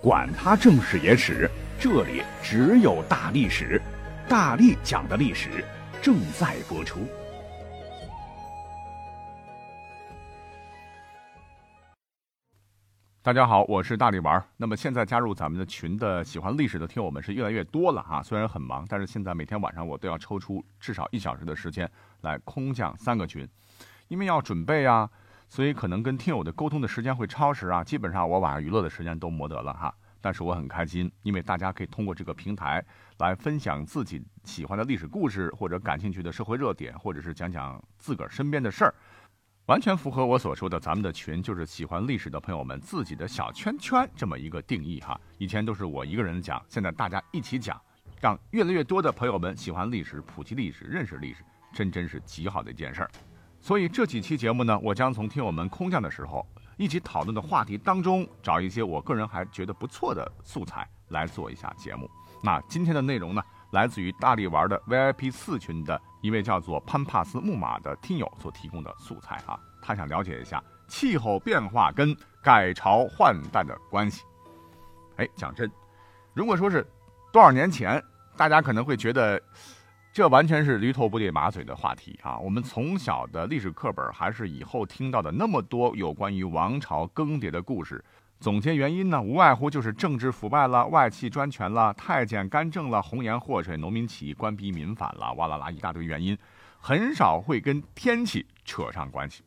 管他正史野史，这里只有大历史，大力讲的历史正在播出。大家好，我是大力丸。那么现在加入咱们的群的喜欢历史的听友们是越来越多了哈。虽然很忙，但是现在每天晚上我都要抽出至少一小时的时间来空降三个群，因为要准备啊。所以可能跟听友的沟通的时间会超时啊，基本上我晚上娱乐的时间都没得了哈。但是我很开心，因为大家可以通过这个平台来分享自己喜欢的历史故事，或者感兴趣的社会热点，或者是讲讲自个儿身边的事儿，完全符合我所说的咱们的群就是喜欢历史的朋友们自己的小圈圈这么一个定义哈。以前都是我一个人讲，现在大家一起讲，让越来越多的朋友们喜欢历史、普及历史、认识历史，真真是极好的一件事儿。所以这几期节目呢，我将从听友们空降的时候一起讨论的话题当中，找一些我个人还觉得不错的素材来做一下节目。那今天的内容呢，来自于大力玩的 VIP 四群的一位叫做潘帕斯木马的听友所提供的素材啊，他想了解一下气候变化跟改朝换代的关系。哎，讲真，如果说是多少年前，大家可能会觉得。这完全是驴头不对马嘴的话题啊！我们从小的历史课本，还是以后听到的那么多有关于王朝更迭的故事，总结原因呢，无外乎就是政治腐败了、外戚专权了、太监干政了、红颜祸水、农民起义、官逼民反了，哇啦啦一大堆原因，很少会跟天气扯上关系。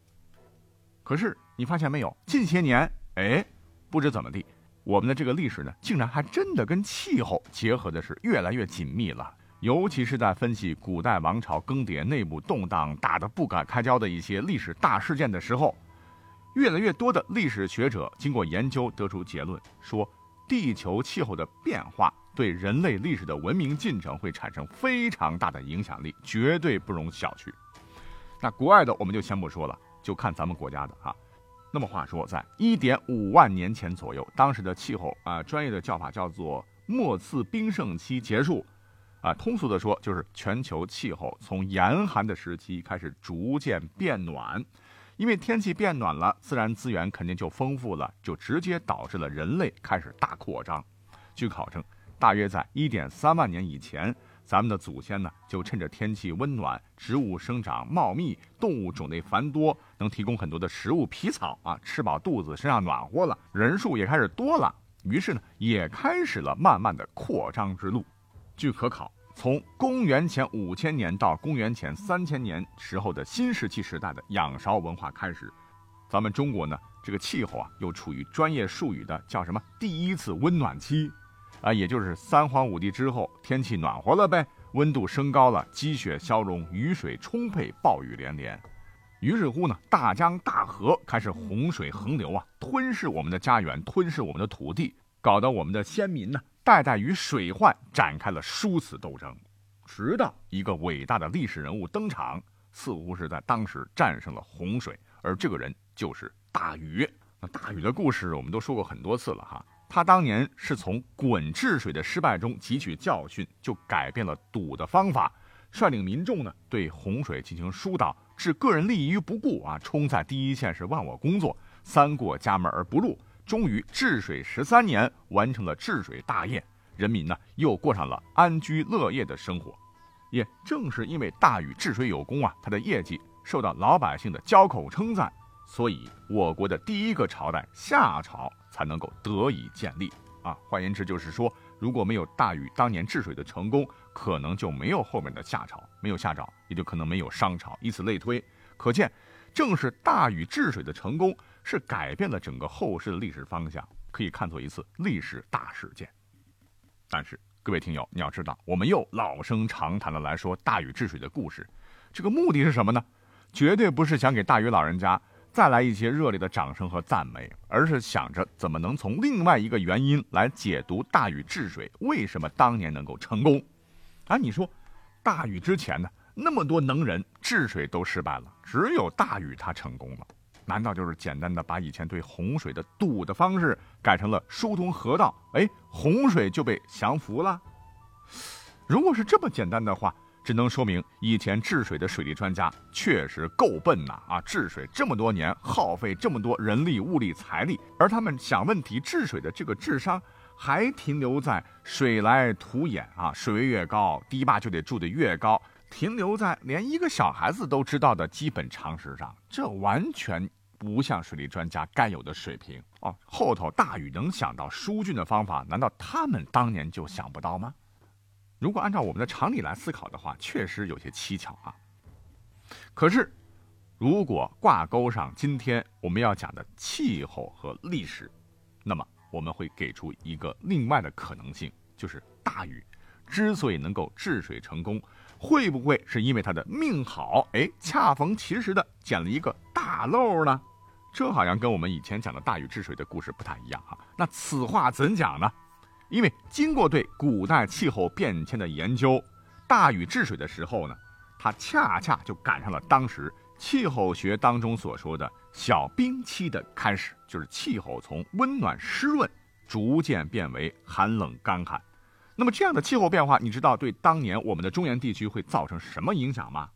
可是你发现没有，近些年，哎，不知怎么地，我们的这个历史呢，竟然还真的跟气候结合的是越来越紧密了。尤其是在分析古代王朝更迭、内部动荡、打得不敢开交的一些历史大事件的时候，越来越多的历史学者经过研究得出结论，说地球气候的变化对人类历史的文明进程会产生非常大的影响力，绝对不容小觑。那国外的我们就先不说了，就看咱们国家的哈。那么话说，在一点五万年前左右，当时的气候啊，专业的叫法叫做末次冰盛期结束。啊，通俗的说，就是全球气候从严寒的时期开始逐渐变暖，因为天气变暖了，自然资源肯定就丰富了，就直接导致了人类开始大扩张。据考证，大约在一点三万年以前，咱们的祖先呢，就趁着天气温暖，植物生长茂密，动物种类繁多，能提供很多的食物皮草啊，吃饱肚子，身上暖和了，人数也开始多了，于是呢，也开始了慢慢的扩张之路。据可考，从公元前五千年到公元前三千年时候的新石器时代的仰韶文化开始，咱们中国呢，这个气候啊，又处于专业术语的叫什么第一次温暖期，啊，也就是三皇五帝之后，天气暖和了呗，温度升高了，积雪消融，雨水充沛，暴雨连连，于是乎呢，大江大河开始洪水横流啊，吞噬我们的家园，吞噬我们的土地，搞得我们的先民呢。代代与水患展开了殊死斗争，直到一个伟大的历史人物登场，似乎是在当时战胜了洪水，而这个人就是大禹。那大禹的故事我们都说过很多次了哈，他当年是从鲧治水的失败中汲取教训，就改变了堵的方法，率领民众呢对洪水进行疏导，置个人利益于不顾啊，冲在第一线是忘我工作，三过家门而不入。终于治水十三年，完成了治水大业，人民呢又过上了安居乐业的生活。也正是因为大禹治水有功啊，他的业绩受到老百姓的交口称赞，所以我国的第一个朝代夏朝才能够得以建立啊。换言之，就是说，如果没有大禹当年治水的成功，可能就没有后面的夏朝，没有夏朝，也就可能没有商朝，以此类推。可见，正是大禹治水的成功。是改变了整个后世的历史方向，可以看作一次历史大事件。但是，各位听友，你要知道，我们又老生常谈的来说大禹治水的故事，这个目的是什么呢？绝对不是想给大禹老人家再来一些热烈的掌声和赞美，而是想着怎么能从另外一个原因来解读大禹治水为什么当年能够成功。啊，你说，大禹之前呢，那么多能人治水都失败了，只有大禹他成功了。难道就是简单的把以前对洪水的堵的方式改成了疏通河道？哎，洪水就被降服了？如果是这么简单的话，只能说明以前治水的水利专家确实够笨呐！啊，治水这么多年，耗费这么多人力、物力、财力，而他们想问题、治水的这个智商还停留在水来土掩啊，水位越高，堤坝就得筑得越高，停留在连一个小孩子都知道的基本常识上，这完全不像水利专家该有的水平哦。后头大禹能想到疏浚的方法，难道他们当年就想不到吗？如果按照我们的常理来思考的话，确实有些蹊跷啊。可是，如果挂钩上今天我们要讲的气候和历史，那么。我们会给出一个另外的可能性，就是大禹之所以能够治水成功，会不会是因为他的命好？哎，恰逢其时的捡了一个大漏呢？这好像跟我们以前讲的大禹治水的故事不太一样哈。那此话怎讲呢？因为经过对古代气候变迁的研究，大禹治水的时候呢，他恰恰就赶上了当时气候学当中所说的。小冰期的开始，就是气候从温暖湿润逐渐变为寒冷干旱。那么这样的气候变化，你知道对当年我们的中原地区会造成什么影响吗？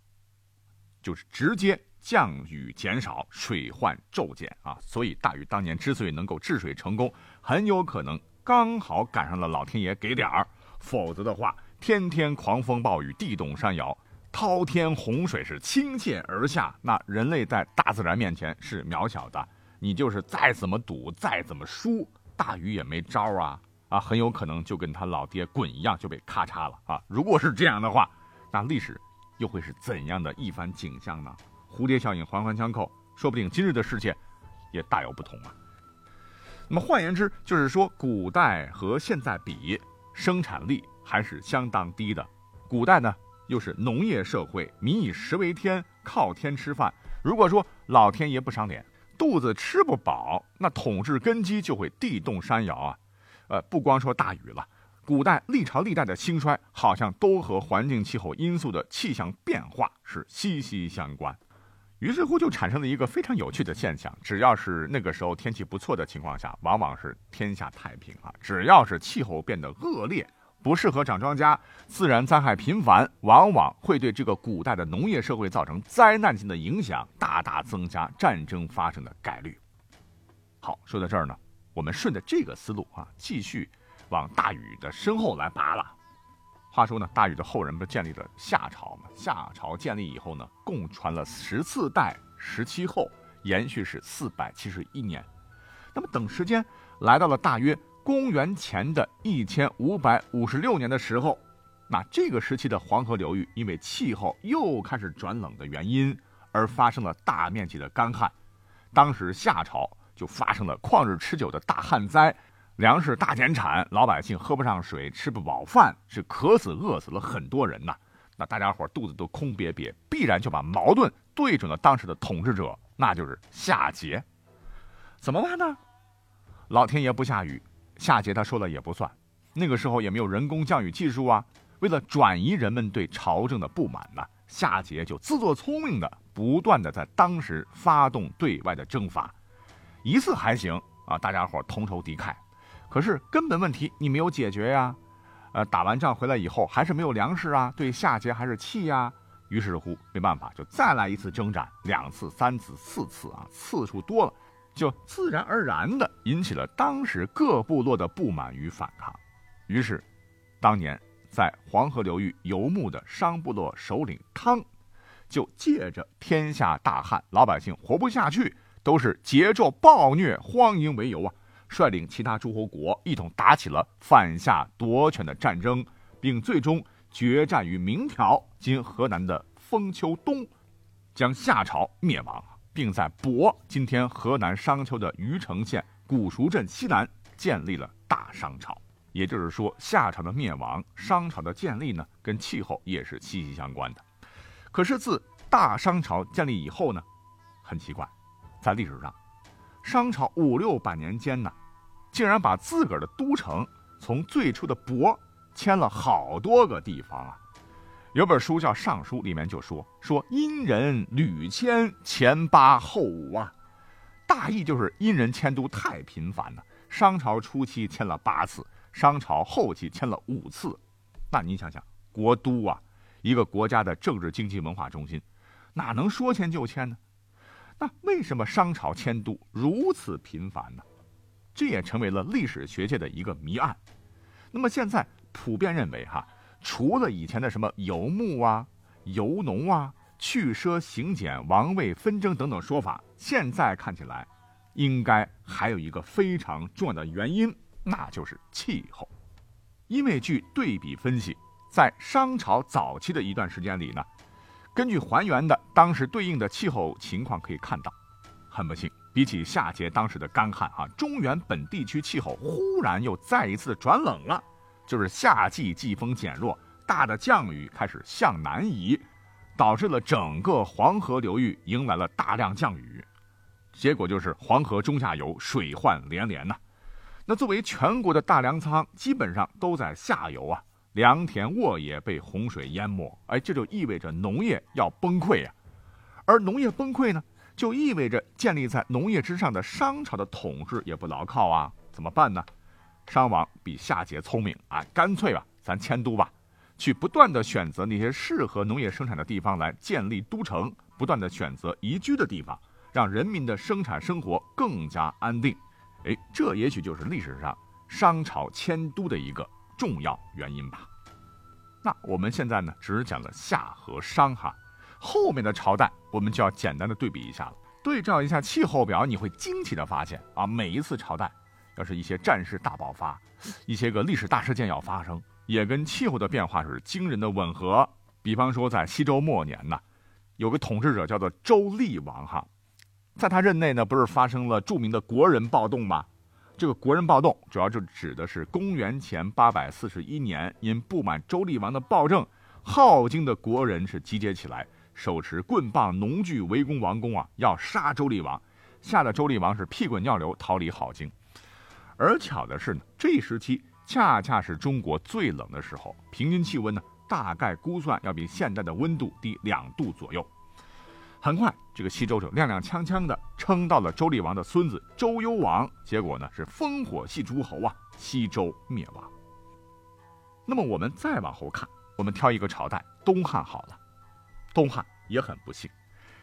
就是直接降雨减少，水患骤减啊！所以大禹当年之所以能够治水成功，很有可能刚好赶上了老天爷给点儿，否则的话，天天狂风暴雨，地动山摇。滔天洪水是倾泻而下，那人类在大自然面前是渺小的。你就是再怎么赌，再怎么输，大禹也没招啊！啊，很有可能就跟他老爹滚一样，就被咔嚓了啊！如果是这样的话，那历史又会是怎样的一番景象呢？蝴蝶效应环环相扣，说不定今日的世界也大有不同啊！那么换言之，就是说古代和现在比，生产力还是相当低的。古代呢？又是农业社会，民以食为天，靠天吃饭。如果说老天爷不赏脸，肚子吃不饱，那统治根基就会地动山摇啊！呃，不光说大禹了，古代历朝历代的兴衰，好像都和环境气候因素的气象变化是息息相关。于是乎，就产生了一个非常有趣的现象：只要是那个时候天气不错的情况下，往往是天下太平啊；只要是气候变得恶劣。不适合长庄稼，自然灾害频繁，往往会对这个古代的农业社会造成灾难性的影响，大大增加战争发生的概率。好，说到这儿呢，我们顺着这个思路啊，继续往大禹的身后来拔了。话说呢，大禹的后人不建立了夏朝嘛？夏朝建立以后呢，共传了十四代十七后，延续是四百七十一年。那么等时间来到了大约。公元前的一千五百五十六年的时候，那这个时期的黄河流域因为气候又开始转冷的原因，而发生了大面积的干旱。当时夏朝就发生了旷日持久的大旱灾，粮食大减产，老百姓喝不上水，吃不饱饭，是渴死饿死了很多人呐。那大家伙肚子都空瘪瘪，必然就把矛盾对准了当时的统治者，那就是夏桀。怎么办呢？老天爷不下雨。夏桀他说了也不算，那个时候也没有人工降雨技术啊。为了转移人们对朝政的不满呢，夏桀就自作聪明的不断的在当时发动对外的征伐，一次还行啊，大家伙同仇敌忾。可是根本问题你没有解决呀，呃，打完仗回来以后还是没有粮食啊，对夏桀还是气呀。于是乎没办法，就再来一次征战，两次、三次、四次啊，次数多了。就自然而然的引起了当时各部落的不满与反抗，于是，当年在黄河流域游牧的商部落首领汤，就借着天下大旱，老百姓活不下去，都是桀纣暴虐荒淫为由啊，率领其他诸侯国一同打起了反夏夺权的战争，并最终决战于明条（今河南的封丘东），将夏朝灭亡。并在亳（今天河南商丘的虞城县古熟镇西南）建立了大商朝。也就是说，夏朝的灭亡，商朝的建立呢，跟气候也是息息相关的。可是自大商朝建立以后呢，很奇怪，在历史上，商朝五六百年间呢，竟然把自个儿的都城从最初的亳迁了好多个地方啊。有本书叫《尚书》，里面就说说殷人屡迁前八后五啊，大意就是殷人迁都太频繁了。商朝初期迁了八次，商朝后期迁了五次。那你想想，国都啊，一个国家的政治、经济、文化中心，哪能说迁就迁呢？那为什么商朝迁都如此频繁呢？这也成为了历史学界的一个谜案。那么现在普遍认为，哈，除了以前的什么游牧啊、游农啊、去奢行俭、王位纷争等等说法，现在看起来，应该还有一个非常重要的原因，那就是气候。因为据对比分析，在商朝早期的一段时间里呢，根据还原的当时对应的气候情况可以看到，很不幸，比起夏桀当时的干旱啊，中原本地区气候忽然又再一次转冷了，就是夏季季风减弱，大的降雨开始向南移，导致了整个黄河流域迎来了大量降雨，结果就是黄河中下游水患连连呐。那作为全国的大粮仓，基本上都在下游啊，良田沃野被洪水淹没，哎，这就意味着农业要崩溃呀。而农业崩溃呢，就意味着建立在农业之上的商朝的统治也不牢靠啊。怎么办呢？商王比夏桀聪明啊，干脆吧，咱迁都吧，去不断的选择那些适合农业生产的地方来建立都城，不断的选择宜居的地方，让人民的生产生活更加安定。哎，这也许就是历史上商朝迁都的一个重要原因吧。那我们现在呢，只讲了夏和商哈，后面的朝代我们就要简单的对比一下了。对照一下气候表，你会惊奇的发现啊，每一次朝代要是一些战事大爆发，一些个历史大事件要发生，也跟气候的变化是惊人的吻合。比方说在西周末年呢，有个统治者叫做周厉王哈。在他任内呢，不是发生了著名的国人暴动吗？这个国人暴动主要就指的是公元前八百四十一年，因不满周厉王的暴政，镐京的国人是集结起来，手持棍棒、农具围攻王宫啊，要杀周厉王，吓得周厉王是屁滚尿流逃离镐京。而巧的是呢，这一时期恰恰是中国最冷的时候，平均气温呢大概估算要比现在的温度低两度左右。很快，这个西周就踉踉跄跄的称到了周厉王的孙子周幽王，结果呢是烽火戏诸侯啊，西周灭亡。那么我们再往后看，我们挑一个朝代，东汉好了。东汉也很不幸，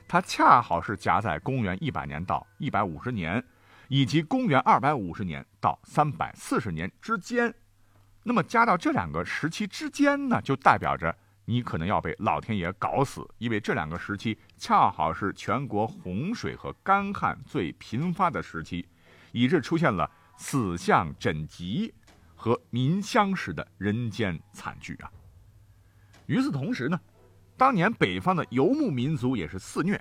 它恰好是夹在公元一百年到一百五十年，以及公元二百五十年到三百四十年之间。那么夹到这两个时期之间呢，就代表着。你可能要被老天爷搞死，因为这两个时期恰好是全国洪水和干旱最频发的时期，以致出现了死相枕疾和民相食的人间惨剧啊。与此同时呢，当年北方的游牧民族也是肆虐，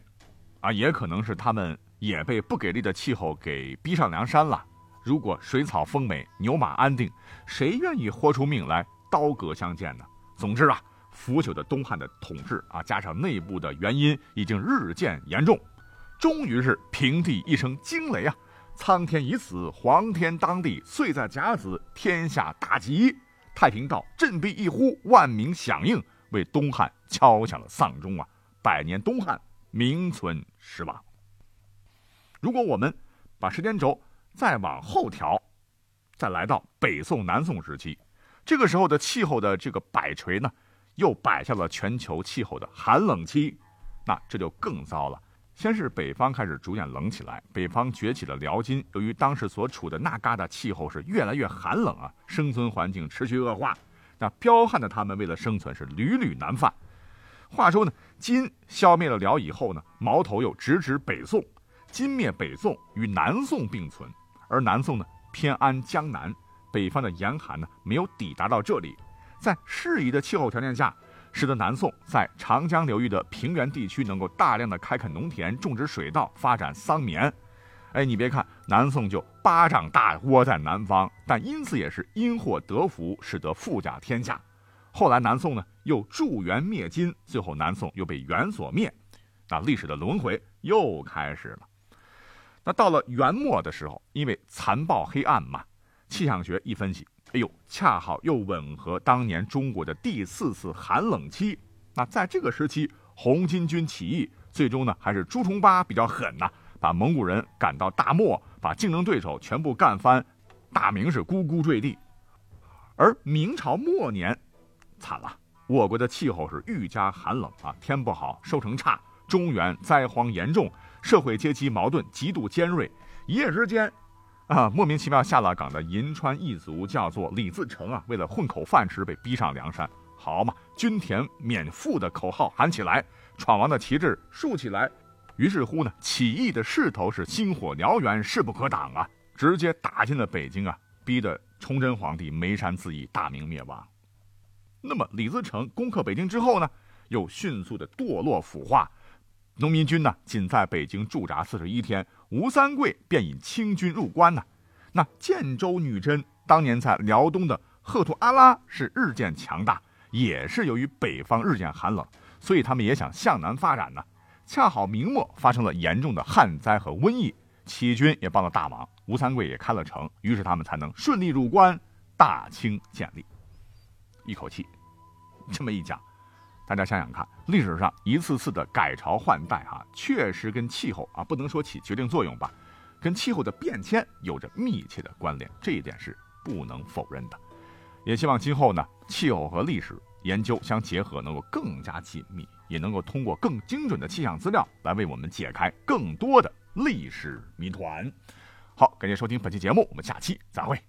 啊，也可能是他们也被不给力的气候给逼上梁山了。如果水草丰美，牛马安定，谁愿意豁出命来刀戈相见呢？总之啊。腐朽的东汉的统治啊，加上内部的原因，已经日渐严重，终于是平地一声惊雷啊！苍天已死，黄天当地，岁在甲子，天下大吉。太平道振臂一呼，万民响应，为东汉敲响了丧钟啊！百年东汉名存实亡。如果我们把时间轴再往后调，再来到北宋、南宋时期，这个时候的气候的这个摆锤呢？又摆下了全球气候的寒冷期，那这就更糟了。先是北方开始逐渐冷起来，北方崛起了辽金。由于当时所处的那嘎达气候是越来越寒冷啊，生存环境持续恶化。那彪悍的他们为了生存是屡屡难犯。话说呢，金消灭了辽以后呢，矛头又直指北宋。金灭北宋与南宋并存，而南宋呢偏安江南，北方的严寒呢没有抵达到这里。在适宜的气候条件下，使得南宋在长江流域的平原地区能够大量的开垦农田、种植水稻、发展桑棉。哎，你别看南宋就巴掌大窝在南方，但因此也是因祸得福，使得富甲天下。后来南宋呢又助元灭金，最后南宋又被元所灭，那历史的轮回又开始了。那到了元末的时候，因为残暴黑暗嘛，气象学一分析。哎呦，恰好又吻合当年中国的第四次寒冷期。那在这个时期，红巾军起义，最终呢还是朱重八比较狠呐，把蒙古人赶到大漠，把竞争对手全部干翻，大明是咕咕坠地。而明朝末年，惨了，我国的气候是愈加寒冷啊，天不好，收成差，中原灾荒严重，社会阶级矛盾极度尖锐，一夜之间。啊，莫名其妙下了岗的银川一族叫做李自成啊，为了混口饭吃被逼上梁山。好嘛，均田免赋的口号喊起来，闯王的旗帜竖起来。于是乎呢，起义的势头是星火燎原，势不可挡啊，直接打进了北京啊，逼得崇祯皇帝眉山自缢，大明灭亡。那么李自成攻克北京之后呢，又迅速的堕落腐化。农民军呢，仅在北京驻扎四十一天，吴三桂便引清军入关呢。那建州女真当年在辽东的赫图阿拉是日渐强大，也是由于北方日渐寒冷，所以他们也想向南发展呢。恰好明末发生了严重的旱灾和瘟疫，起义军也帮了大忙，吴三桂也开了城，于是他们才能顺利入关，大清建立。一口气，这么一讲。大家想想看，历史上一次次的改朝换代，哈，确实跟气候啊，不能说起决定作用吧，跟气候的变迁有着密切的关联，这一点是不能否认的。也希望今后呢，气候和历史研究相结合，能够更加紧密，也能够通过更精准的气象资料来为我们解开更多的历史谜团。好，感谢收听本期节目，我们下期再会。